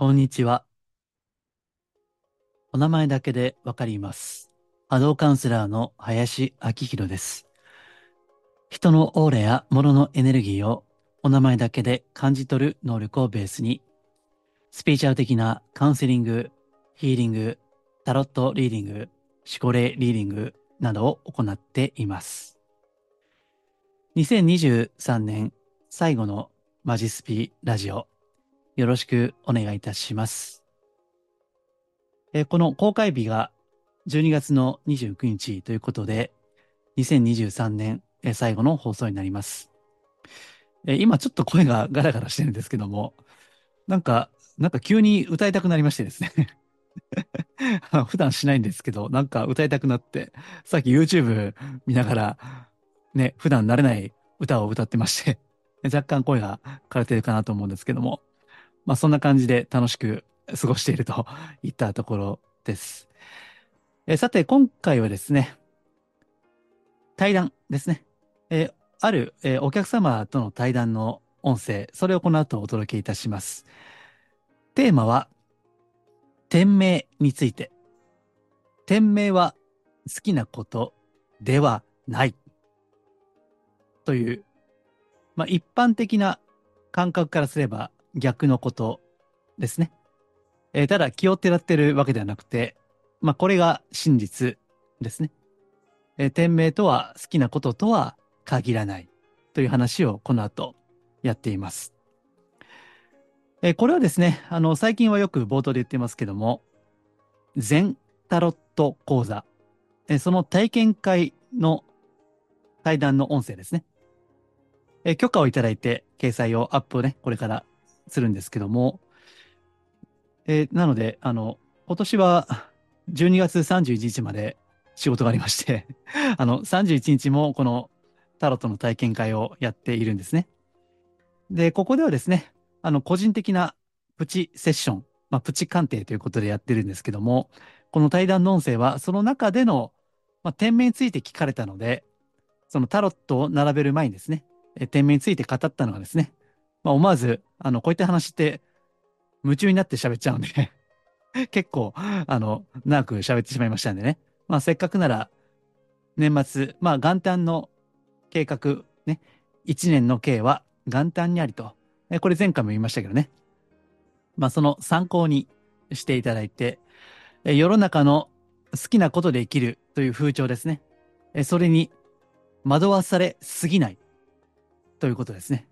こんにちは。お名前だけでわかります。波動カウンセラーの林明宏です。人のオーラや物のエネルギーをお名前だけで感じ取る能力をベースに、スピーチャル的なカウンセリング、ヒーリング、タロットリーディング、思考霊リーディングなどを行っています。2023年最後のマジスピラジオ、よろしくお願いいたします。えこの公開日が12月の29日ということで、2023年最後の放送になります。え今ちょっと声がガラガラしてるんですけども、なんか、なんか急に歌いたくなりましてですね。普段しないんですけど、なんか歌いたくなって、さっき YouTube 見ながら、ね、普段慣れない歌を歌ってまして、若干声が枯れてるかなと思うんですけども、まあそんな感じで楽しく過ごしていると いったところです。えさて、今回はですね、対談ですね。えある、えお客様との対談の音声、それをこの後お届けいたします。テーマは、店名について。店名は好きなことではない。という、まあ一般的な感覚からすれば逆のことですね。えーただ気をてらってるわけではなくて、まあこれが真実ですね。えー店名とは好きなこととは限らないという話をこの後やっています。えーこれはですね、あの最近はよく冒頭で言ってますけども、全タロット講座、えーその体験会の対談の音声ですね。え許可をいただいて掲載をアップをね、これからするんですけども、えーなので、あの、今年は12月31日まで仕事がありまして、あの、31日もこのタロットの体験会をやっているんですね。で、ここではですね、あの、個人的なプチセッション、まあ、プチ鑑定ということでやってるんですけども、この対談の音声はその中での、まあ、店名について聞かれたので、そのタロットを並べる前にですね、え店名について語ったのがですね、まあ、思わず、あの、こういった話って夢中になって喋っちゃうんで、結構、あの、長く喋ってしまいましたんでね。まあ、せっかくなら、年末、まあ、元旦の計画、ね、一年の計は元旦にありと。これ前回も言いましたけどね。まあ、その参考にしていただいて、世の中の好きなことで生きるという風潮ですね。それに惑わされすぎないということですね。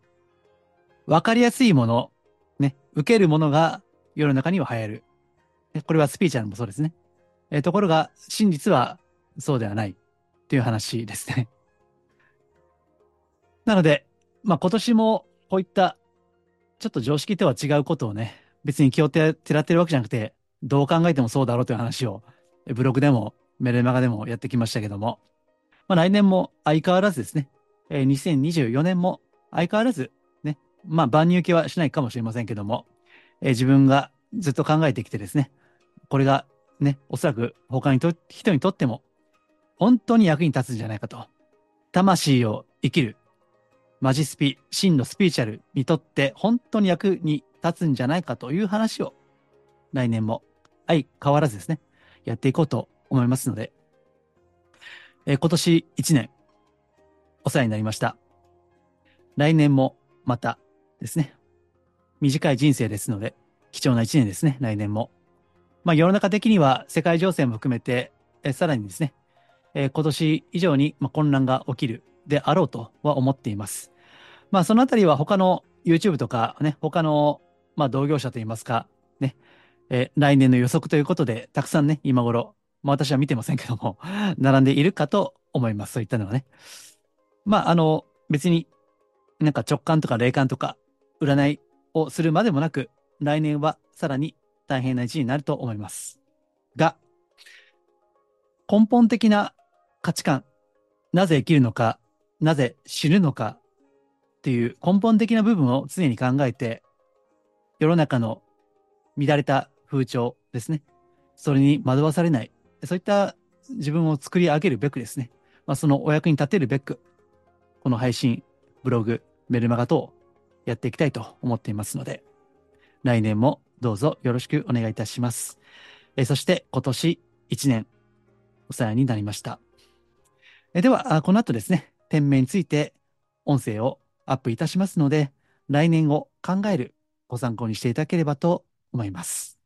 わかりやすいもの、ね、受けるものが世の中には流行る。これはスピーチャルもそうですね。えところが、真実はそうではないという話ですね。なので、まあ今年もこういったちょっと常識とは違うことをね、別に気をてらってるわけじゃなくて、どう考えてもそうだろうという話を、ブログでもメルマガでもやってきましたけども、まあ来年も相変わらずですね、えー2024年も相変わらず、まあ万入系はしないかもしれませんけども、えー自分がずっと考えてきてですね、これがね、おそらく他にと人にとっても本当に役に立つんじゃないかと。魂を生きるマジスピ、真のスピーチャルにとって本当に役に立つんじゃないかという話を来年も相変わらずですね、やっていこうと思いますので、えー今年1年お世話になりました。来年もまたですね、短い人生ですので、貴重な1年ですね、来年も。まあ世の中的には世界情勢も含めて、えさらにですね、え今年以上にま混乱が起きるであろうとは思っています。まあそのあたりは他の YouTube とかね、他のまあ同業者といいますか、ね、え来年の予測ということで、たくさんね、今頃、まあ私は見てませんけども、並んでいるかと思います。そういったのはね。まああの、別になんか直感とか霊感とか占いをするまでもなく、来年はさらに大変な一年になると思います。が、根本的な価値観、なぜ生きるのか、なぜ死ぬのかっていう根本的な部分を常に考えて、世の中の乱れた風潮ですね。それに惑わされない。そういった自分を作り上げるべくですね。まあ、そのお役に立てるべく、この配信、ブログ、メルマガ等やっていきたいと思っていますので、来年もどうぞよろしくお願いいたします。えーそして今年1年お世話になりました。えーでは、あこの後ですね、店名について音声をアップいたしますので、来年を考えるご参考にしていただければと思います。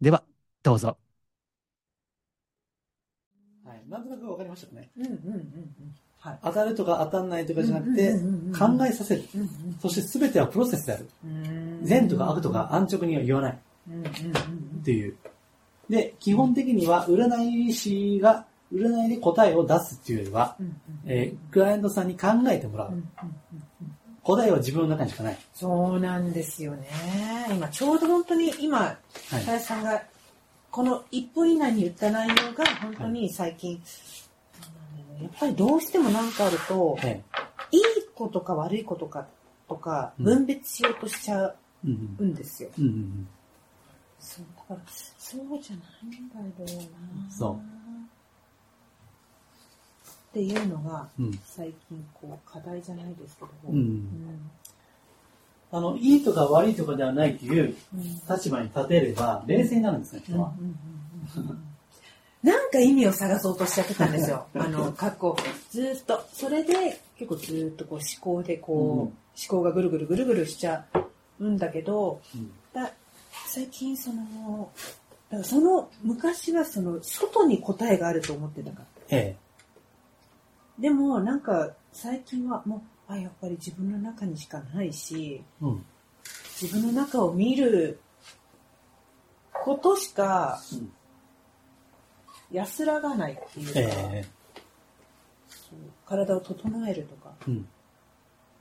では、どうぞ。はい、なんとなくわかりましたかね。うんうんうんうん。はい。当たるとか当たんないとかじゃなくうんて考えさせる。そして全てはプロセスである。うん善とか悪とか安直には言わない。っていう。で、基本的には占い師が占いで答えを出すっていうよりは、えークライアントさんに考えてもらう。答えは自分の中にしかない。そうなんですよね。今ちょうど本当に今、はさんがこの1分以内に言った内容が本当に最近、やっぱりどうしても何かあると、えいいことか悪いことかとかうん分別しようとしちゃえうんうんですよ。うん。うんうんそうだからそうじゃないんだろうな。そうっていうのが。最近こう課題じゃないですけど。うんうんあの、いいとか悪いとかではないといううん立場に立てれば、冷静になるんですね、人は。なんか意味を探そうとしちゃってたんですよ。あの、過去、ずーっと。それで、結構ずーっとこう思考でこう、うん思考がぐるぐるぐるぐるしちゃうんだけど、うんだ最近その、だからその、昔はその、外に答えがあると思ってたから。えでも、なんか、最近はもう、あ、やっぱり自分の中にしかないし、え。うん。自分の中を見ることしかうん安らがないっていうか、えそう体を整えるとかえ。うん。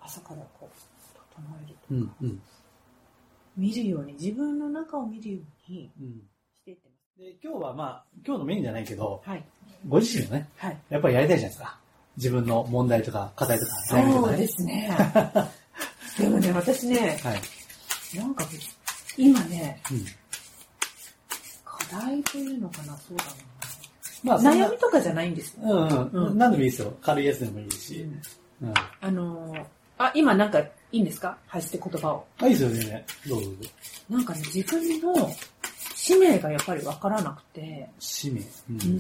朝からこう整えるとか、うん。うん。見るように自分の中を見るようにうん。していってまで、今日はまあ、今日のメインじゃないけど、すはいご自身のね、はいやっぱりやりたいじゃないですか。自分の問題とか課題とか悩みとかね。そうですね でもね私ねはい。なんか今ねうん。課題というのかなそうだまあ、悩みとかじゃないんですよ、うんうん。うん何でもいいですよ。軽いやつでもいいし。うん。あのーあ今なんかいいんですか？発して言葉をあ、いいですよね。どうぞどうぞ。なんかね自分の使命がやっぱりわからなくて使命。うん。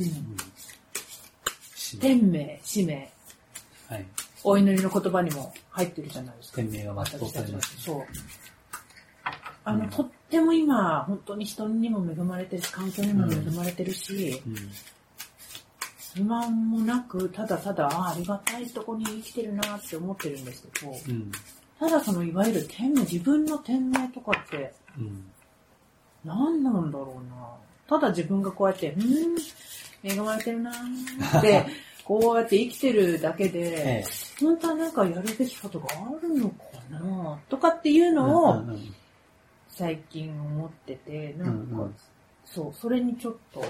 天命使命はい。お祈りの言葉にも入ってるじゃないですか天命が全うされます。そう。あの、うんとっても今、本当に人にも恵まれてるし、環境にも恵まれてるし、うん。不満もなく、ただただ、あありがたいとこに生きてるなって思ってるんですけど、うん。ただその、いわゆる天命、自分の天命とかって、うん。何なんだろうな。ただ自分がこうやって、うーん、恵まれてるなーって、こうやって生きてるだけで、ええ。本当はなんかやるべきことがあるのかなとかっていうのを、最近思ってて、なんか、そう、それにちょっと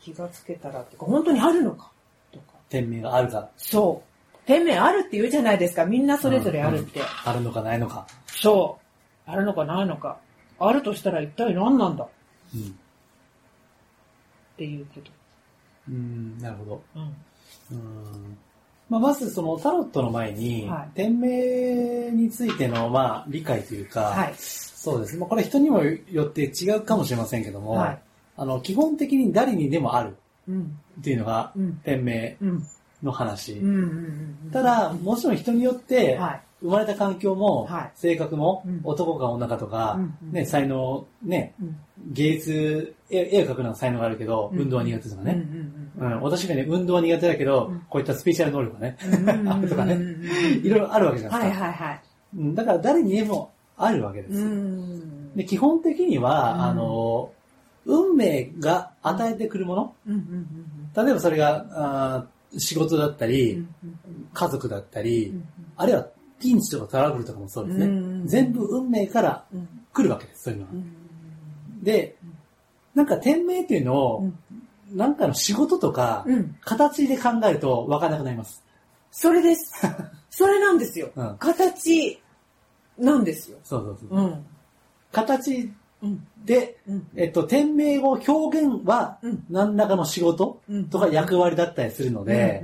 気がつけたらってか、本当にあるのか？とか。天命があるか、そう。天命あるって言うじゃないですか。みんなそれぞれあるって。あるのかないのか。そう。あるのかないのか。あるとしたら一体何なんだ？っうん。ていうこと。うん、なるほど。うん。うんまあ、まずそのタロットの前に、はい天命についてのまあ理解というか、はい。そうですね。まあ、これ人にもよって違うかもしれませんけども、はい。あの、基本的に誰にでもあるうん。っていうのがうん。天命うん。の話。ただ、もちろん人によって、はい。生まれた環境も、はい性格も、うん男か女かとか、ね、才能、ね、うん。芸術、絵絵を描くのは才能があるけど、うん運動は苦手とかうん。ね。うん、私がね、運動は苦手だけど、うんこういったスピーチャル能力がね、うん。あるとかねいろいろあるわけじゃなはいいですか。はいはい。うんだから誰にでもあるわけです。うん。で基本的には、うんあの、運命が与えてくるもの、うんうん例えばそれが、仕事だったうんり、うん家族だったり、うんあるいはピンチとかトラブルとかもそうですね。うん全部運命からうん来るわけです、そういうのはう。んで、なんか天命っていうのを、うんなんかの仕事とか、うん。形で考えると分からなくなります。それです。それなんですよ。うん形なんですよ。そうそうそう。うん。形うん。で、うん。えっと、天命を表現はうん。何らかの仕事うん。とか役割だったりするので、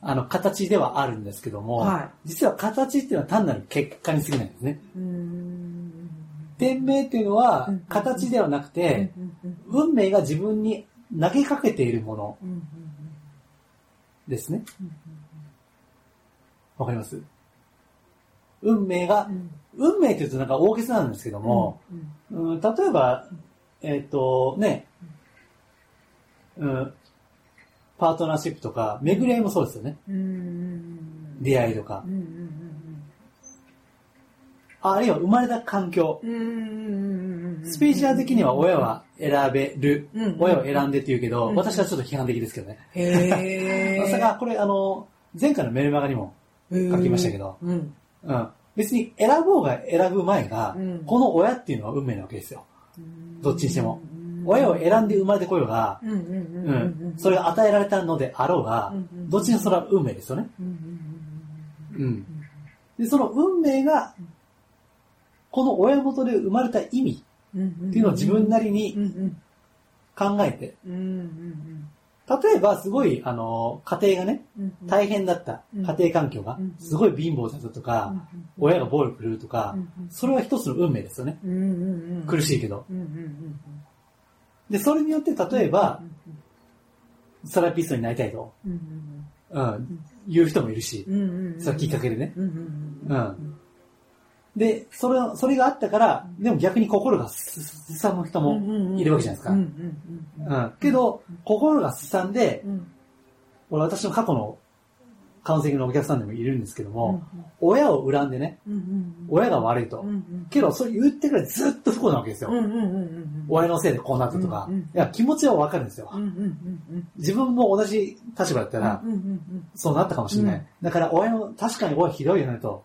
あの、形ではあるんですけども、は実は形っていうのは単なる結果に過ぎないんですね。うん。うーん。天命っていうのはうん、形ではなくて、運命が自分に投げかけているものですね。うんわかります？運命がう、ん運命って言うとなんか大げさなんですけども、うんうん、例えば、えっ、と、ね、うん、パートナーシップとか、巡り合いもそうですよね。出会いとかああるいは生まれた環境。スピーチャー的には親は選べる。うん親を選んでって言うけど、うん私はちょっと批判的ですけどね。へーそれが、これあの、前回のメルマガにも書きましたけど。別に選ぼうが選ぶ前が、うんこの親っていうのは運命なわけですよ。うんどっちにしても。親を選んで生まれてこようが、うん。それが与えられたのであろうがどっちにもそれは運命ですよね。うん。で、その運命が、この親元で生まれた意味っていうのを自分なりうんにうん考えて、例えばすごい、あの、家庭がね、うん大変だったうん。家庭環境がうん、すごい貧乏だったとか、親が暴力振るうとか、それは一つの運命ですよね。苦しいけど。で、それによって例えば、セラピストになりたいと、うんうん、言う人もいるし、それはきっかけでね。うん。で、それ、それがあったから、でも逆に心がすすさむ人もいるわけじゃないですか。ううんん。けど、心がすさんで、うん俺私の過去のカウンセリングのお客さんでもいるんですけども、親を恨んでね、うんうん親が悪いと。けど、それ言ってくらいずっと不幸なわけですよ。うんうんうんうん親のせいでこうなったとか。うんうんいや、気持ちはわかるんですよ。うんうんうん自分も同じ立場だったら、うんうんうんそうなったかもしれない。うんだから、親の、確かに親ひどいよねと。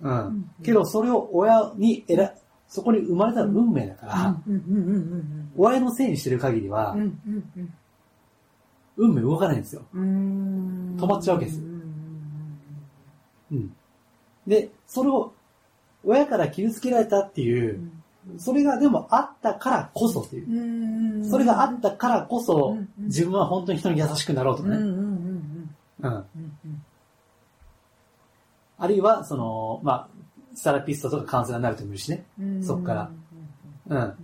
うん。ん。けど、それを親に選、そこに生まれた運命だから、親のせいにしてる限りは運命動かないんですよ。うん。止まっちゃうわけですうん。うん。で、それを、親から傷つけられたっていう、それがでもあったからこそっていう。それがあったからこそ自分は本当に人に優しくなろうとかね。うんうんうんうん。うんうんあるいは、その、まあ、セラピストとかカウンセラーになる人もいるしね。うんそっからうん。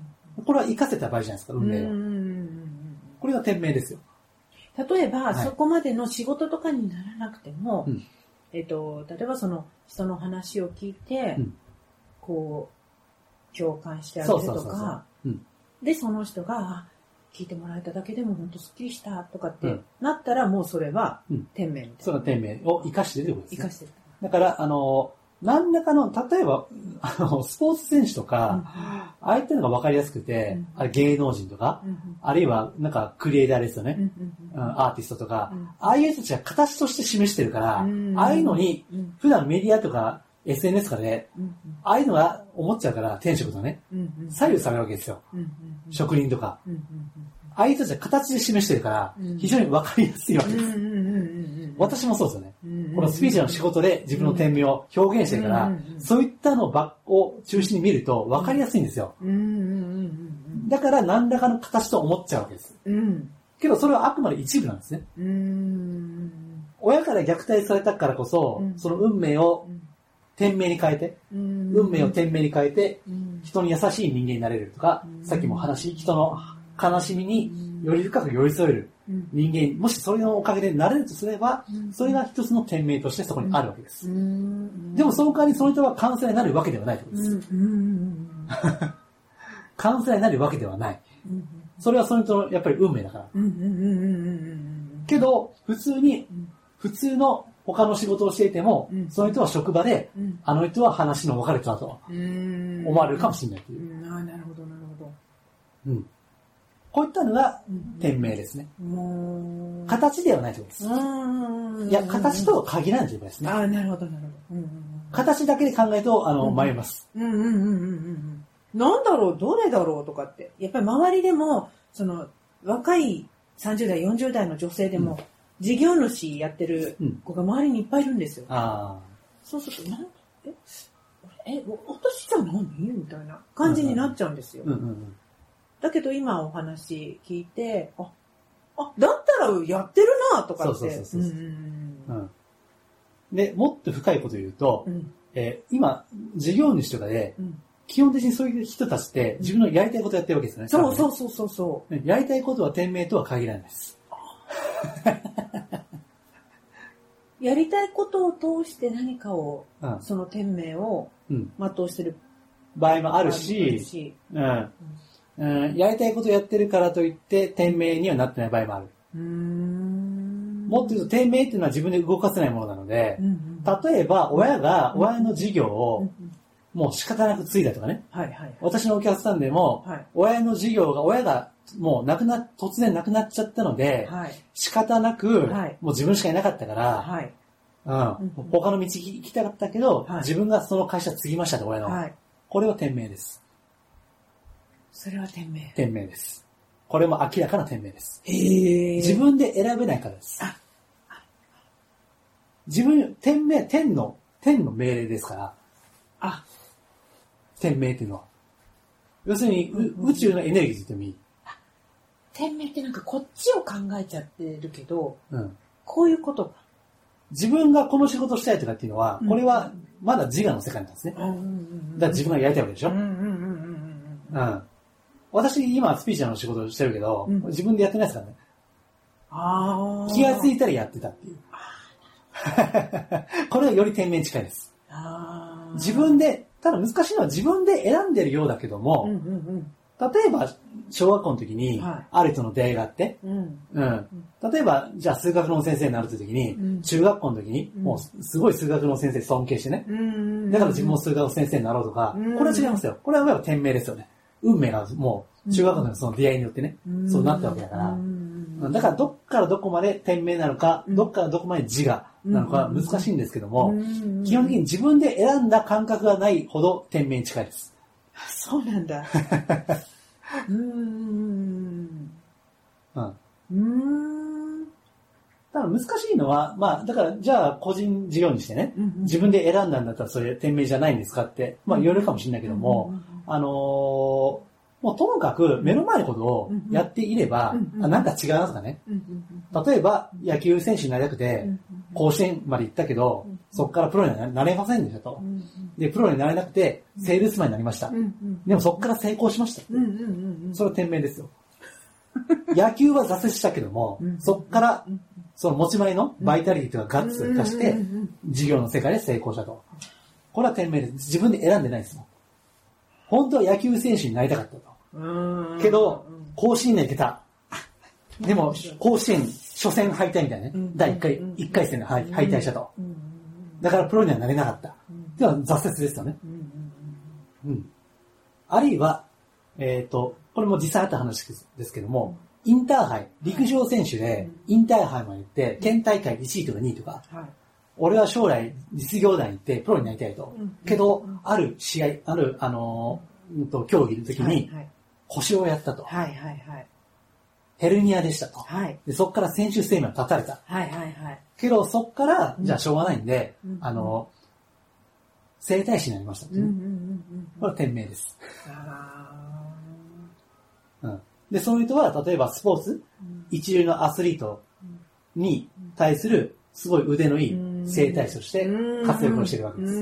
これは活かせた場合じゃないですか、運命を。うんうんうんこれが天命ですよ。例えば、はいそこまでの仕事とかにならなくても、うんえっと、例えばその人の話を聞いて、うんこう、共感してあげるとか、うんで、その人が、あ聞いてもらえただけでも本当スッキリしたとかってうんなったら、もうそれはうん天命みたいな。その天命を活かしてるってことですね生か。してる。だから、あの、何らかの、例えば、あの、スポーツ選手とか、ああいったのが分かりやすくて、うん。あれ芸能人とか、うん。あるいは、なんか、クリエイターですよね。うんうんアーティストとか、うん。ああいう人たちが形として示してるから、うん。ああいうのに、うん。普段メディアとか SNS とかで、うんああいうのが思っちゃうから、転職とかね、左右されるわけですよ。職人とか。ああいう人たちが形で示してるからうん、非常に分かりやすいわけです。私もそうですよね。うんこのスピーチの仕事で自分の天命を表現してるからそういったのをばを中心に見ると分かりやすいんですよ。だから何らかの形と思っちゃうわけです。けどそれはあくまで一部なんですね。うん親から虐待されたからこそう、ん。その運命を天命に変えて、うん。運命を天命に変えて、うん。人に優しい人間になれるとかう、ん。さっきも話、人の悲しみにより深く寄り添えるうん。人間、もしそれのおかげでなれるとすればうん、それが一つの天命としてそこにあるわけです。うん。でもその代わりその人はカウンセラーになるわけではないということうです。ん。うん。カウンセラーになるわけではない。うん。それはその人のやっぱり運命だから。けど、普通にうん、普通の他の仕事をしていてもうん、その人は職場で、うん。あの人は話の分かる人だとうん。思われるかもしれないとういう。ん。ああなるほどなるほど。うん。こういったのがうん天命ですね。形ではないということです。うんいや、形とは限らないということですね。ああなるほどなるほど形だけで考えると、あの、うん迷います。うんうんうんうんうんうんなんだろうどれだろうとかってやっぱり周りでもその若い30代40代の女性でも、事業主やってるうん子が周りにいっぱいいるんですよ、あそうするとなんええお私じゃ何みたいな感じになっちゃうんですよ、あ。うんうんうん。だけど今お話聞いてああだったらやってるなとかってそうそうそうそううんうんうんで、もっと深いこと言うと、うんえー今、事業主とかで、うん基本的にそういう人たちって自分のやりたいことやってるわけですよね。そうそうそうそうそねやりたいことは天命とは限らないです。う。やりたいことを通して何かを、うん。その天命をうん。全うしてる場合もああるし、しうん。うん、やりたいことやってるからといって、天命にはなってない場合もある。もっと言うと、天命っていうのは自分で動かせないものなのでうん、うん例えば、親が、親の事業うんをうんもう仕方なく継いだとかね。はいはい。私のお客さんでも、はい。親の事業が、親がもう亡くな、突然亡くなっちゃったので、はい。仕方なく、はいもう自分しかいなかったから、はい。うんうん他の道行きたかったけど、はい自分がその会社継ぎましたと、親の。はい。これは天命です。それは天命。天命です。これも明らかな天命です。へえ。自分で選べないからですあ。自分、天命、天の、天の命令ですから、あ、天命っていうのは。要するに、ううんうん宇宙のエネルギーと言ってもいい。天命ってなんかこっちを考えちゃってるけど、うん。こういうことか。自分がこの仕事したいとかっていうのは、うんこれはまだ自我の世界なんですね。うんうんうんだから自分がやりたいわけでしょ？うんうんうんうんうんうん。うん。私、今、スピーチャーの仕事をしてるけど、うん自分でやってないですからね。ああ。気がついたらやってたっていう。これはより天命に近いです。あー自分で、ただ難しいのは自分で選んでるようだけども、うんうん例えば、小学校の時にはい、ある人の出会いがあって、うん。うん。うん。例えば、じゃあ数学の先生になるという時に、うん中学校の時に、うんもうすごい数学の先生尊敬してね、うん。だから自分も数学の先生になろうとか、うんこれは違いますよ。これはやっぱ天命ですよね。運命がもう、中学校のその出会いによってね、うんそうなったわけだからう、んだからどっからどこまで天命なのか、うんどっからどこまで自我なのかうん難しいんですけども、うん基本的に自分で選んだ感覚がないほど天命に近いです。そうなんだ。うーん。うん。うーん。ただ難しいのは、まあ、だから、じゃあ個人事業にしてね、うん自分で選んだんだったらそれ天命じゃないんですかって、まあ言われるかもしれないけども、あのーもうともかく目の前のことをやっていれば、あなんか違うなとかね、例えば野球選手になりたくて、うん甲子園まで行ったけど、うんそこからプロにはなれませんでしたとう。んで、プロになれなくて、セールスマンになりました。でもそこから成功しました。それは天命ですよ。野球は挫折したけどもうん、そこからうん、その持ち前のバイタリティとかガッツを生かして事業の世界で成功したと。これは天命です。自分で選んでないですもん。本当は野球選手になりたかったと。うん。けど、甲子園には行けた。でも、甲子園初戦敗退みたいなね。うん。第1回うん、一回戦で敗敗退したと。だからプロにはなれなかった。うん。では挫折ですよね。うん。あるいは、えっ、と、これも実際あった話ですけども、インターハイ、陸上選手で、インターハイまで行って、県大会1位とか2位とか、はい俺は将来実業団行ってプロになりたいと。うん。けど、ある試合、ある、あのーうんと、競技の時にはい腰をやったと。はいはいはい。ヘルニアでしたと。はい。でそこから選手生命を断たれた。はいはいはい。けど、そこから、うん。じゃあしょうがないんで、うんあのー整体師になりました。ね、うんうんうんうん。これは天命です。あうん。で、その人は、例えばスポーツ、ーうん。一流のアスリートに対するすごい腕のいい整体師として活躍をしてるわけです。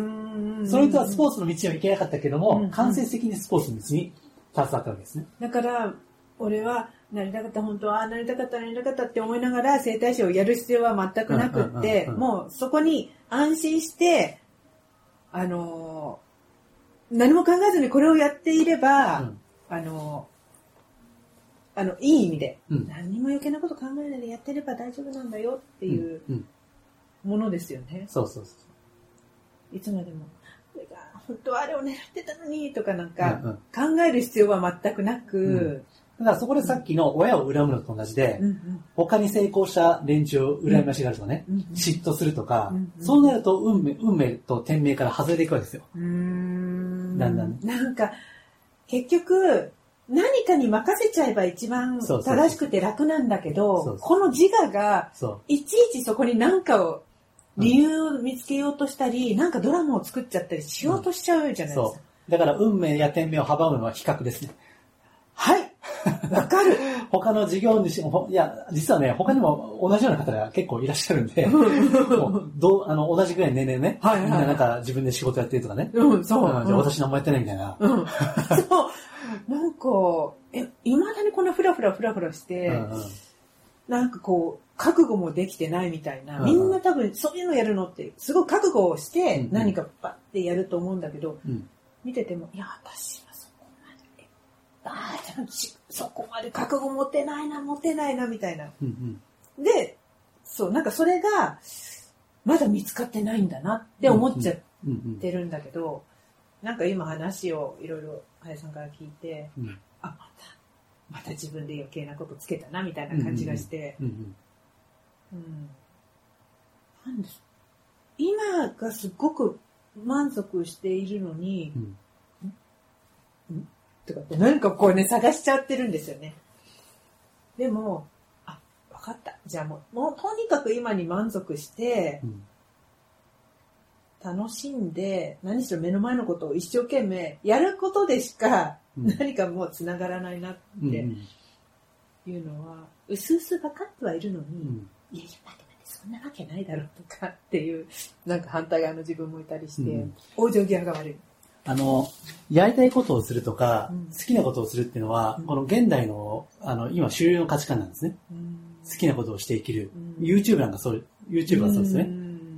その人はスポーツの道には行けなかったけどうんも、間接的にスポーツの道に携わったわけですね。だから、俺は、なりたかった、本当は、あなりたかった、なりたかったって思いながら、整体師をやる必要は全くなくって、もうそこに安心して、あのー何も考えずにこれをやっていれば、うんあのーあの、いい意味で、うん何も余計なこと考えないでやってれば大丈夫なんだよっていううん。ものですよね。そうそうそいつまでも。これが本当はあれを狙ってたのにとかなんう。か、うんうん。考える必要は全くなく、だからそこでさっきの親を恨むのと同じでうん、うん。他に成功した連中を羨ましがるとかねうんうん、嫉妬するとかうん、うんそうなると運命、運命と天命から外れていくわけですよ。ん。だんだんね。なんか、結局、何かに任せちゃえば一番正しくて楽なんだけどこの自我が、そいちいちそこに何かを、理由を見つけようとしたり、なんかドラマを作っちゃったりしようとしちゃうじゃう。ないですか。そう。だから運命や天命を阻むのは比較ですね。はいわかる。他の事業主も、いや、実はね、他にも同じような方が結構いらっしゃるんで、もうどうあの同じぐらいの年齢ね、はいはいはいみんななんか自分で仕事やってるとかね、うん、そう。うんじゃあ私何もやってないみたいな。うん。そう。なんか、え、未だにこんなフラフラフラフラして、うんうんなんかこう、覚悟もできてないみたいな、うんみんな多分そういうのやるのって、すごい覚悟をしてうん何かバッてやると思うんだけど、うん。見てても、いや、私はそこまで、ああ、そこまで覚悟持てないな、持てないな、みたいな。うんうん。で、そう、なんかそれが、まだ見つかってないんだなって思っちゃっうんうんてるんだけど、なんか今話をいろいろ林さんから聞いて、うんまた自分で余計なことつけたな、みたいな感じがして、うん。今がすごく満足しているのに、うん。とかなん。かこうね、探しちゃってるん。ですよね。でも、あ、わかった。じゃあもう、もうとにかく今に満足してう、ん。楽しんで、何しろ目の前のことを一生懸命やることでしか、うん。何かもう繋がらないなってうん。うんいうのは、うすうす分かってはいるのに、うん。いやいや、待って待って、そんなわけないだろうとかっていう、なんか反対側の自分もいたりして、うん。往生際が悪い。あの、やりたいことをするとか、うん。好きなことをするっていうのは、うん。この現代の、あの、今主流の価値観なんですね。好きなことをして生きる。うん。YouTube なんかそう、YouTube はそうですね。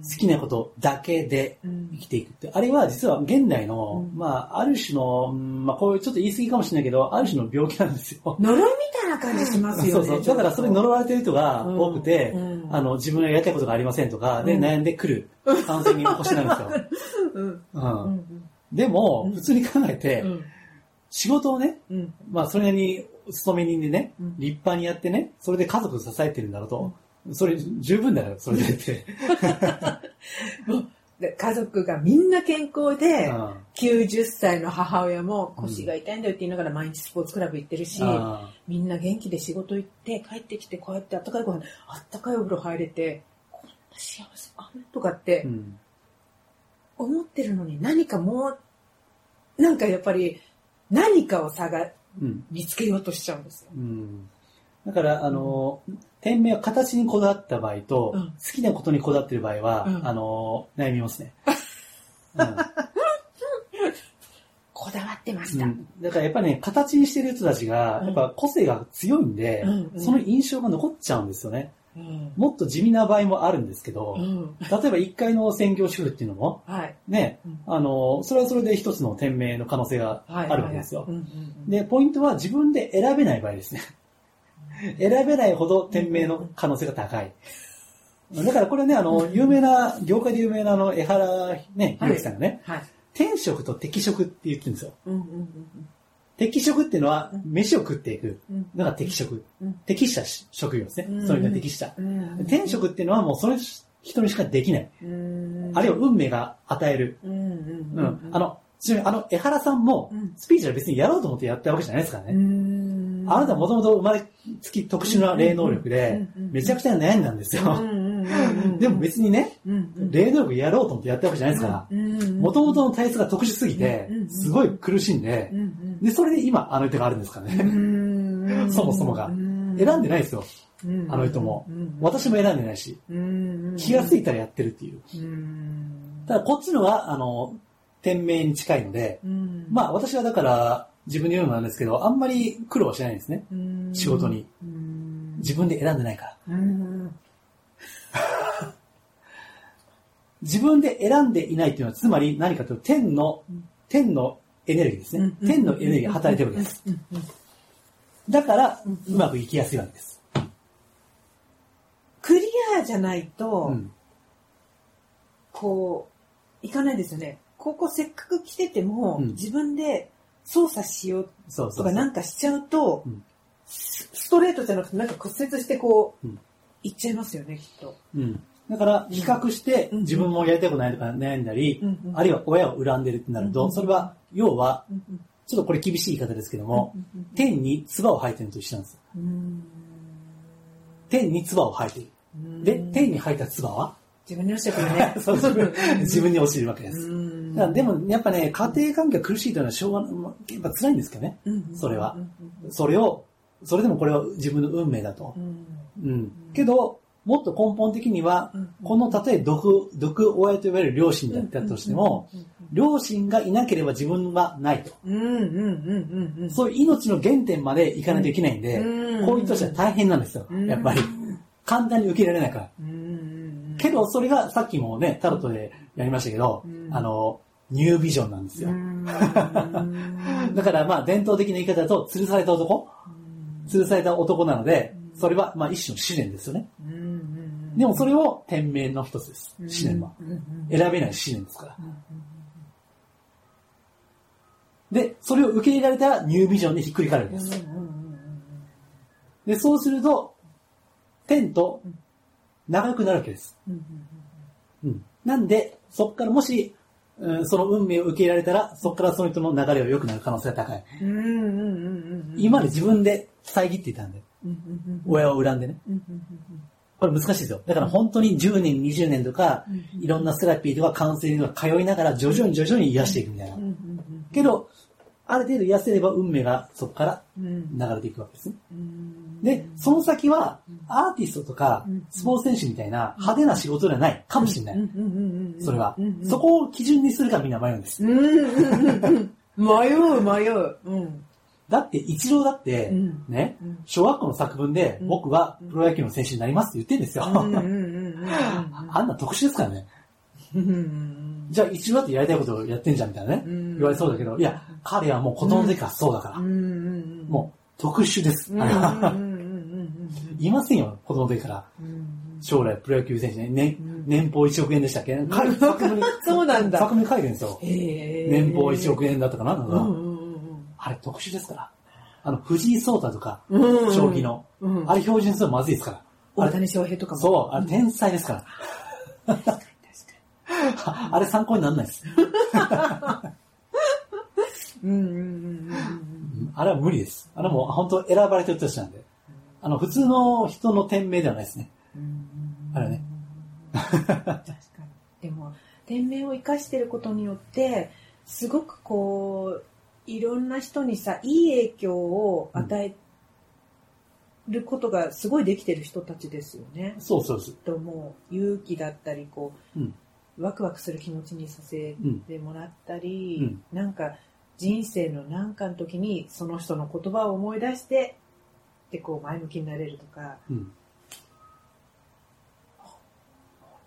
ね好きなことだけでうん生きていくって。あれは実は現代の、うんまあ、ある種の、うんまあ、こういうちょっと言い過ぎかもしれないけど、ある種の病気なんですよ。呪いみたいな感じしますよね。そうそう。だからそれに呪われてる人が多くて、あの、自分がやりたいことがありませんとか、で、うん悩んでくるカウンセリングに越しなんですよ。うん。でも、うん普通に考えて、うん。仕事をね、うん。まあ、それなりに勤め人でね、うん立派にやってね、それで家族支えてるんだろうと。それ十分だよ、それで。って。で家族がみんな健康で、うん。90歳の母親も腰が痛いんだよって言いながら毎日スポーツクラブ行ってるし、あみんな元気で仕事行って帰ってきてこうやってあったかいご飯、あったかいお風呂入れて、こんな幸せあるとかって思ってるのに何かもう、なんかやっぱり何かを探、うん。見つけようとしちゃうんですよ。うん。だから、あの、店名は形にこだわった場合と、うん好きなことにこだわってる場合は、うんあの、悩みますね。うん こだわってました。うんだからやっぱね、形にしてる人たちが、うんやっぱ個性が強いんで、うんうんその印象が残っちゃうんですよね。うん。もっと地味な場合もあるんですけど、うん。例えば1階の専業主婦っていうのも、はい。ね、うんあの、それはそれで一つの店名の可能性があはい。るわけですよで、ポイントは自分で選べない場合ですね。選べないほど店名の可能性が高い。だからこれね、あの、有名な、業界で有名なあの、江原ね、はいひろきさんがね、はい。天職と適職って言ってるんですよ。うんうん適職っていうのはうん、飯を食っていくうんのが適職。うん適した職業ですね。うんそれが適した。うん。天職っていうのはもうその人にしかできない。うん。あるいは運命が与える。うんうんううんん。あの、ちなみにあの、江原さんもうん、スピーチは別にやろうと思ってやったわけじゃないですからうね。ん、あなたはもともと生まれつき特殊な霊能力でめちゃくちゃ悩んだんですよ。でも別にね、霊能力やろうと思ってやったわけじゃないですから、もともとの体質が特殊すぎてすごい苦しんでう、んで、それで今あの人があるんですかね。うん そもそもが。うん選んでないですよ。うんあの人も。うん私も選んでないし、うん気がついたらやってるっていう。うんただこっちのが、あの、店名に近いので、うん。まあ私はだから自分で言うのなんですけど、あんまり苦労はしないんですね。うん仕事にうん自分で選んでないから。うん自分で選んでいないっていうのは、つまり何かというと、天のうん、天のエネルギーですね。天のエネルギーが働いてるわけです。だからうん、うまくいきやすいわけです。クリアじゃないと、うん。こう、いかないですよね。ここせっかく来てても、うん自分で操作しよう。とかなんかしちゃうと、うん。スストレートじゃなくてなんか骨折してこう、うん。いっちゃいますよね、きっと。うん。だから、比較して、うん。自分もやりたいことないとか悩んだり、あるいは親を恨んでるってなると、うんそれは、要は、ちょっとこれ厳しい言い方ですけども、天に唾を吐いてるのと一緒なんですよ。うん。天に唾を吐いてうん。る。で、天に吐いた唾は？自分に落ちてくるね。そう自分自分に落ちるわけでうす。でも、やっぱね、家庭環境が苦しいというのはしょうがやっぱ辛いんですけどね。それはそれをそれでもこれは自分の運命だとう。んうん。けど、もっと根本的には、うんこの例え毒、毒親と言われる両親だったとしても、両親がいなければ自分はないと。そういう命の原点まで行かないといけないんで、うんこういう人たちは大変なんですよう。んやっぱり。簡単に受け入れられないから。けど、それがさっきもね、タロットでやりましたけど、うんあの、ニュービジョンなんですよ。うん だからまあ伝統的な言い方だと、吊るされた男？吊るされた男なので、それはまあ一種の試練ですよね。でもそれを天命の一つです。試練は。選べない試練ですから。うんで、それを受け入れられたらニュービジョンでひっくり返るんです。で、そうすると、天と長くなるわけです。うん。なんで、そこからもし、うんその運命を受け入れられたら、そこからその人の流れは良くなる可能性が高い。うんうんうんうんうん今まで自分で遮っていたんで、親を恨んでね。これ難しいですよ。だから本当に10年、20年とかうん、いろんなセラピーとかカウンセリングとか通いながら徐々に徐々に癒していくみたいなけど、ある程度癒せれば運命がそこからうん流れていくわけですね。うんで、その先は、アーティストとかうん、スポーツ選手みたいな派手な仕事ではないかもしれない。それは。そこを基準にするかみんな迷うんです。迷う迷う。うん。だって、一郎だってうん、ねうん、小学校の作文でうん。僕はプロ野球の選手になりますって言ってるんですよ。あん。な特殊ですからね。じゃあ一郎だってやりたいことをやってん。じゃん。みたいなね。うん。言われそうだけど、いや、彼はもう子供の時からそうだから。もう特殊です。いませんよ、子供の時から。うん将来プロ野球選手ね、年うん年俸1億円でしたっけ？そうなんだ作文に書いてるんですよ。年俸1億円だったかな、なんかあれ特殊ですから。あの、藤井聡太とか、将棋の、うんあれ標準するのまずいですから。あれ大谷翔平とかもそう、あれ天才ですから。あれ参考にならないです。うんうんうんうんあれは無理です。あれはもう本当選ばれてる人たちなんで。あの、普通の人の天命ではないですね。うんあれね。確かにでも天命を生かしてることによってすごくこういろんな人にさいい影響を与えることがすごいできてる人たちですよね。そうそうです。ともう勇気だったりこうん。うワクワクする気持ちにさせうん。てもらったり、なんか人生の何かの時にその人の言葉を思い出してでこう前向きになれるとかうん。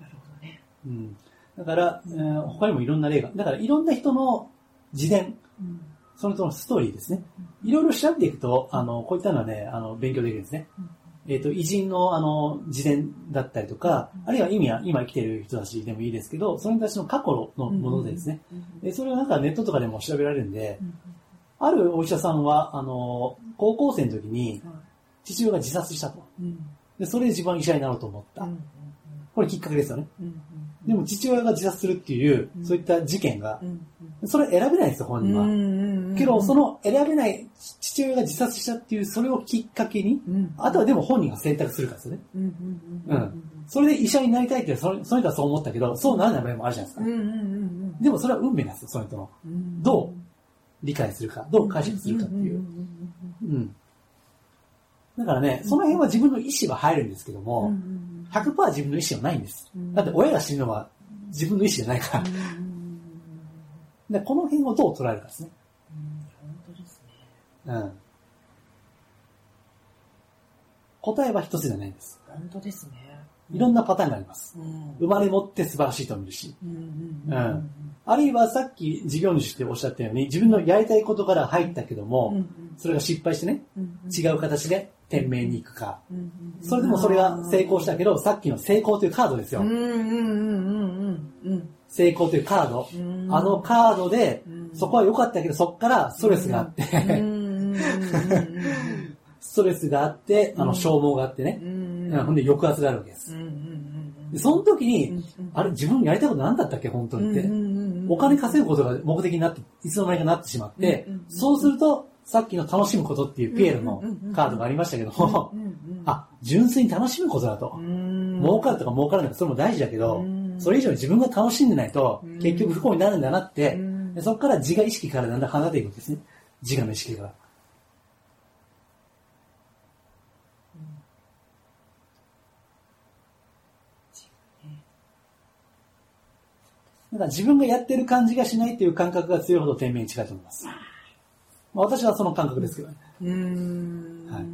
なるほどね。うん。だから、えー他にもいろんな例が。だからいろんな人の自伝、うんその人のストーリーですね。いろいろ調べていくと、あの、こういったのはね、あの、勉強できるんですね。えっ、と、偉人の、あの、自伝だったりとか、あるいは意味は、今生きている人たちでもいいですけど、その人たちの過去のものでですね。でそれをなんかネットとかでも調べられるんで、あるお医者さんは、あの、高校生の時に父親が自殺したと。で、それで自分は医者になろうと思った。これきっかけですよね。でも父親が自殺するっていう、そういった事件が、それ選べないんですよ、本人は。けど、その選べない父親が自殺したっていう、それをきっかけに、あとはでも本人が選択するからですよね。うん。それで医者になりたいって、そのその人はそう思ったけど、そうならない場合もあるじゃないですか。でもそれは運命なんですよ、その人の。どう理解するか、どう解釈するかっていう。うん。だからね、その辺は自分の意思は入るんですけども、100%自分の意思はないんです。だって親が死ぬのは自分の意思じゃないから。でこの辺をどう捉えるかですね。うん。答えは一つじゃないんです。本当ですね。いろんなパターンがあります。うん。生まれ持って素晴らしいと見るし。あるいはさっき事業主っておっしゃったように、自分のやりたいことから入ったけども、それが失敗してね、違う形で天命に行くか。それでもそれが成功したけど、さっきの成功というカードですよ。成功というカード。うん。あのカードでうん、そこは良かったけど、そこからストレスがあって、ストレスがあって、あのうん。消耗があってねほんで抑圧があるわけです。その時うんに、あれ、自分やりたいこと何だったっけ、本当にって。うんお金稼ぐことが目的になって、いつの間にかなってしまってそうすると、さっきの楽しむことっていうピエロのカードがありましたけども、あ、純粋に楽しむことだと。儲かるとか儲からないとかそれも大事だけどうん、それ以上に自分が楽しんでないとうん、結局不幸になるんだなってそこから自我意識からだんだん離れていくんですね。自我の意識から。だから自分がやってる感じがしないっていう感覚が強いほど天命に近いと思います。まあ、私はその感覚ですけどね。うーん。はい。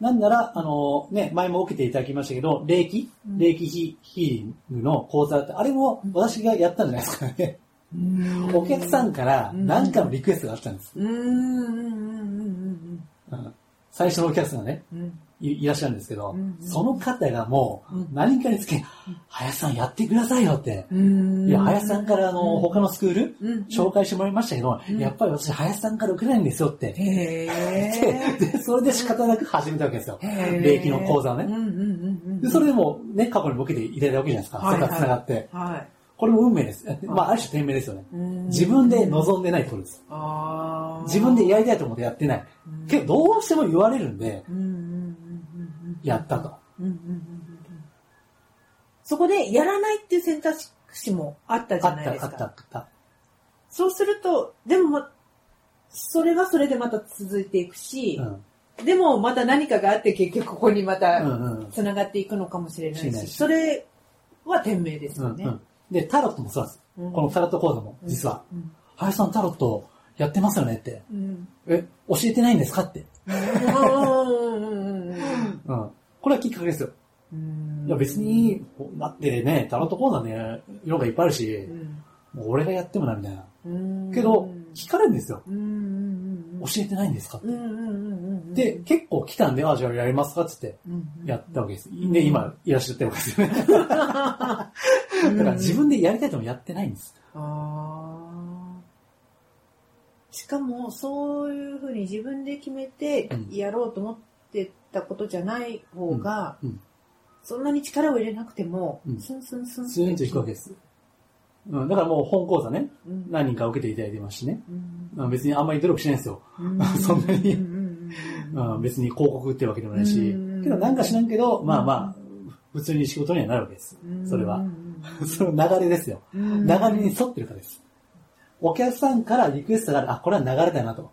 なんなら、あの、ね、前も受けていただきましたけど、霊気、うん。霊気ヒヒーリングの講座って、あれも私がやったんじゃないですかね。うん。お客さんから何かのリクエストがあったんです。うん。うん。うん。うん。うん。うん。最初のお客さんがね、うんうんいいらっしゃるんですけど、うんその方がもううん何かにつけ、林さんやってくださいよって。うんいや、林さんからあの、他のスクール、うん紹介してもらいましたけど、うんやっぱり私林さんから受けないんですよって。で、それで仕方なく始めたわけですよ。へー霊気の講座をね。うんうんうんうん。で、それでもね、過去にも受けていただいたわけじゃないですか。はいそれから繋がって。はい。これも運命です。まあ、ある種天命ですよね。うん自分で望んでないってことです。自分でやりたいと思ってやってない。うんけど、どうしても言われるんで、うんうんうんうんうんやったと。うんうんうんうんそこでやらないっていう選択肢もあったじあった、ゃないですあった、あか。った。そうすると、でもま、それはそれでまた続いていくしう、ん。でもまた何かがあって結局ここにまうたんうん。繋がっていくのかもしれないし、しれないしそれは天命ですよね。うんうん。で、タロットもそうです。うんこのタロット講座も、実は。うん林さんタロットやってますよねって。うんえ、教えてないんですかって。うんうん。これはきっかけですよ。うんいや別に、だってね、タロット講座ね、色がいっぱいあるし、うんもう俺がやってもな、みたいな。うんけど、聞かれるんですよ。教えてないんですかってで、結構来たんで、あ、じゃあやりますかって言って、うんやったわけです。で、今、いらっしゃってるわけですよね。だから自分でやりたいともやってないんです。しかもそういうふうに自分で決めてうんやろうと思ってたことじゃない方が、そんなに力を入れなくても、うんスンスンスンスーンと行くわけです。うん、だからもう本講座ね、うん何人か受けていただいてますしね。うんうん別にあんまり努力しないんですよ。うん そんなにうん別に広告ってわけでもないしうん。けどなんか知らんけど、まあまあ、普通に仕事にはなるわけですうん。それはうん。その流れですよ。うん流れに沿ってるからです。お客さんからリクエストがある、あ、これは流れだなと。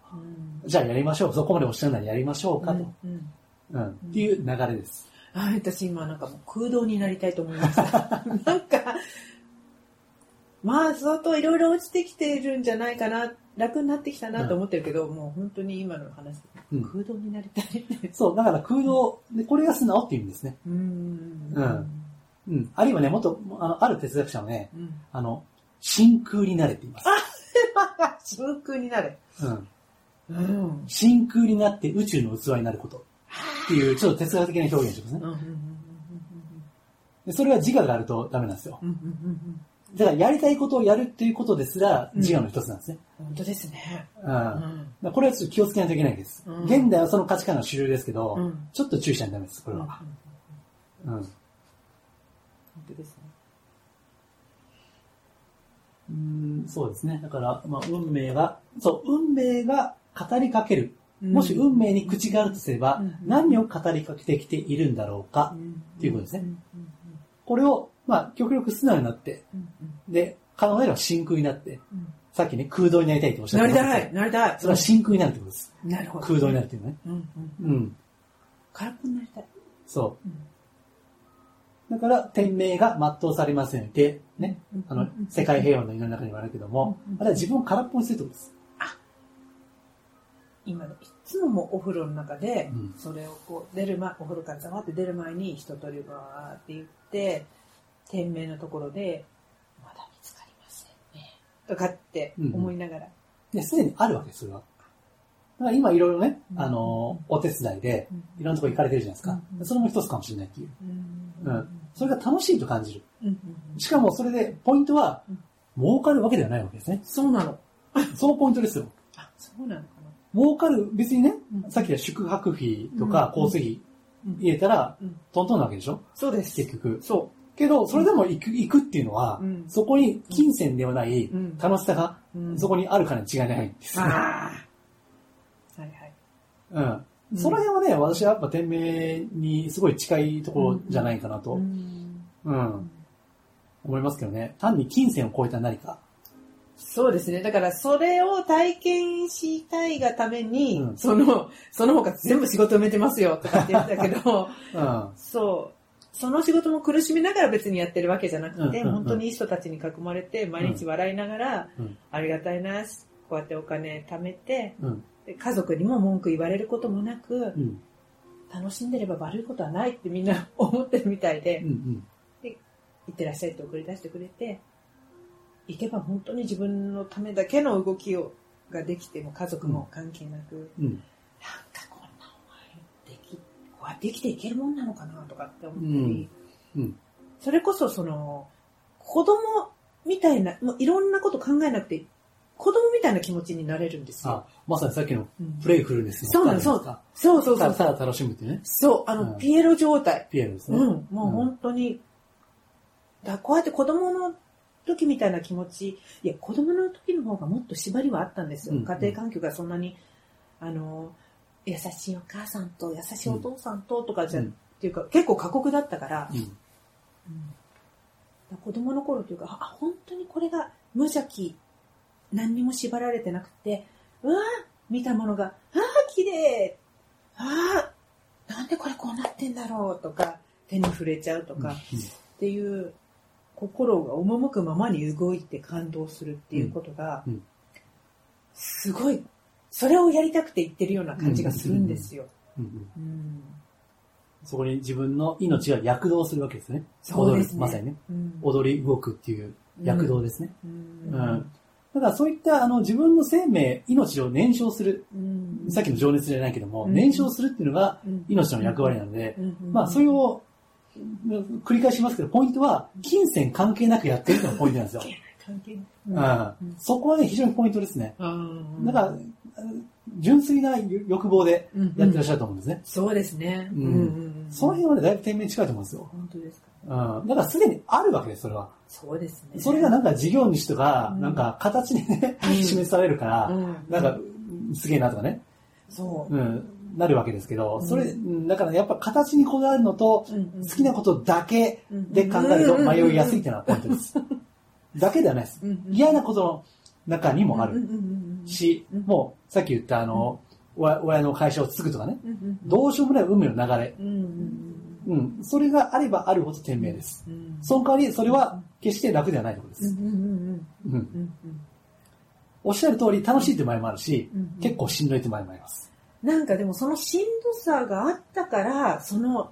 うんじゃあやりましょう。そこまでおっしゃるならやりましょうかと。うんうんうん。っていう流れです。あ私今なんかもう空洞になりたいと思いました。なんか、まあ相当いろいろ落ちてきてるんじゃないかな、楽になってきたなと思ってるけど、もう本当に今の話、うん空洞になりたい。そう、だから空洞、でこれが素直っていう意味ですね。うん。うんうん。あるいはね、もっと、あの、ある哲学者はね、うん。あの、真空になれって言います。真空になる。うん。うん。真空になって宇宙の器になること。っていう、ちょっと哲学的な表現をしますね。それは自我があるとダメなんですよ。だからやりたいことをやるっていうことですら自我の一つなんですね。本当ですね。うん。これはちょっと気をつけないといけないです。うん現代はその価値観が主流ですけど、うんちょっと注意しないとダメです、これうんは。うん。本当ですね。うんそうですね。だから、まあ、運命が、そう、運命が語りかける。もし運命に口があるとすれば、うん何を語りかけてきているんだろうか。っていうことですねうんこれを、まあ、極力素直になって、うんで、可能であれば真空になって、うんさっきね、空洞になりたいとおっしゃっなりてましたたい、なりたい。それは真空になるってことです。なるほど。空洞になるっていうのね。うんうん。うん。空っぽになりたい。そう。だから、天命が全うされませんで、ね、あの、世界平和の祈りの中にもあるけどもうん、あれは自分を空っぽにするってことです。今ね、いつももうお風呂の中で、うんそれをこう、出る前、お風呂からざわって出る前に一通りバーって言って、天命のところで、まだ見つかりませんね。とかって思いながら。で、すでにあるわけそれは。だから今いろいろね、うんあの、お手伝いで、いろんなとこ行かれてるじゃないですか。うんそれも一つかもしれないっていう。うんうん。それが楽しいと感じる。うんしかもそれで、ポイントはうん、儲かるわけではないわけですね。そうなの。そのポイントですよ。あ、そうなのか儲かる、別にね、うんさっきの宿泊費とかうん交通費な。入れたら、うんトントンなわけでしょ？そうです。結局。そけど、それでも行く、行くっていうのは、うんそこに金銭ではないうん楽しさが、うんそこにあるからに違いないんです。ああ。はいはい。うん。うんその辺はね、私はやっぱ天命にすごい近いところじゃないかなと、ううん、ん思いますけどね。単に金銭を超えた何かっそうですね。だから、それを体験したいがために、うんその、その他全部仕事埋めてますよとかって言ってたけど、うん。そう。その仕事も苦しみながら別にやってるわけじゃなくて、うんうんうん本当にいい人たちに囲まれて、毎日笑いながら、うんありがたいな、こうやってお金貯めて、うん。で家族にも文句言われることもなく、うん。楽しんでれば悪いことはないってみんな思ってるみたいで、うん。いってらっしゃいって送り出してくれて、行けば本当に自分のためだけの動きをができても家族も関係なく、うん。なんかこんなお前でき、こうやって生きていけるもんなのかなとかって思ったり、うん。それこそその、子供みたいな、もういろんなこと考えなくて、子供みたいな気持ちになれるんですよあ。、まさにさっきのうんプレイフルネスのそうなのスタイルですか？そうそうそう。ただ楽しむってね。そう、あの、うんピエロ状態。ピエロですね。うん、もう本当に、だこうやって子供の時みたいな気持ち、いや、子供の時の方がもっと縛りはあったんですよ。うん。家庭環境がそんなに、あの、優しいお母さんと優しいお父さんととかじゃ、うん。っていうか、結構過酷だったから、うん。うん。子供の頃というか、あ、本当にこれが無邪気、何にも縛られてなくて、うわー見たものが、ああ、綺麗。ああ、なんでこれこうなってんだろうとか、手に触れちゃうとか、っていう、心が赴くままに動いて感動するっていうことがすごい、それをやりたくて言ってるような感じがするんですよ。そこに自分の命が躍動するわけですね。そうですね。まさにね。うん。踊り動くっていう躍動ですね。うん。うん。だからそういったあの自分の生命、命を燃焼する、うん。さっきの情熱じゃないけども、うん。燃焼するっていうのがうん。命の役割なので、うん。まあそれをうん繰り返しますけど、ポイントは金銭関係なくやってるのがポイントなんですよ。関係うんそこはね、非常にポイントですね。うんだから、純粋な欲望でやってらっしゃると思うんですね。そうですね。うんうんうんその辺はね、だいぶ天命に近いと思うんですよ。本当ですか。うん。だからすでにあるわけです、それは。そうですね。それがなんか事業主とか、うんなんか形でね、うん 示されるから、うんなんか、すげえなとかね、そう。うん、なるわけですけど、うん。それ、うんだからやっぱ形にこだわるのと、好好きなことだけで考えると迷いやすいっていうのはポイントです。だけではないです。嫌なことの中にもある。し、うん。もうさっき言ったあの、親親の会社を継ぐとかね、どどうしようもない運命の流れ、うんそれがあればあるほど天命です。うん。その代わり、それは決して楽ではないところです。おっしゃる通り、楽しいって場合もあるし、うん結構しんどいって場合もあります。なんかでもそのしんどさがあったから、その、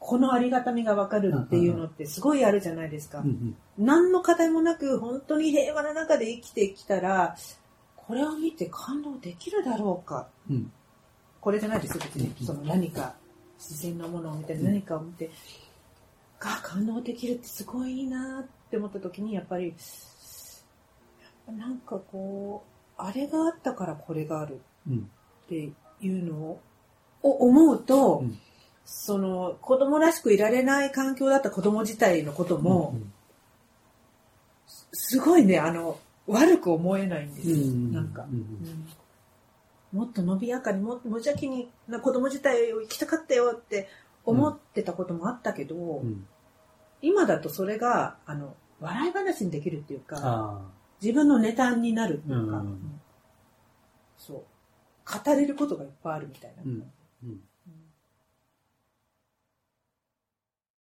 このありがたみがわかるっていうのってすごいあるじゃないですかうん。うん何の課題もなく本当に平和な中で生きてきたら、これを見て感動できるだろうか。うんこれじゃないですよ、別にう。んその何か、自然なものを見て、何かを見て、あ、感動できるってすごいいいなって思った時に、やっぱり、なんかこう、あれがあったからこれがあるうんっていうのをを思うと、うん。その子供らしくいられない環境だった子供自体のことも、うんすごいね、あの、悪く思えないんですよ。うんなんか、うん。うん。もっと伸びやかに、もっと無邪気にな子供自体を生きたかったよって思ってたこともあったけど、うん。今だとそれが、あの、笑い話にできるっていうか、あ自分のネタになるっていうか、うん。語れることがいっぱいあるみたいな。うんうん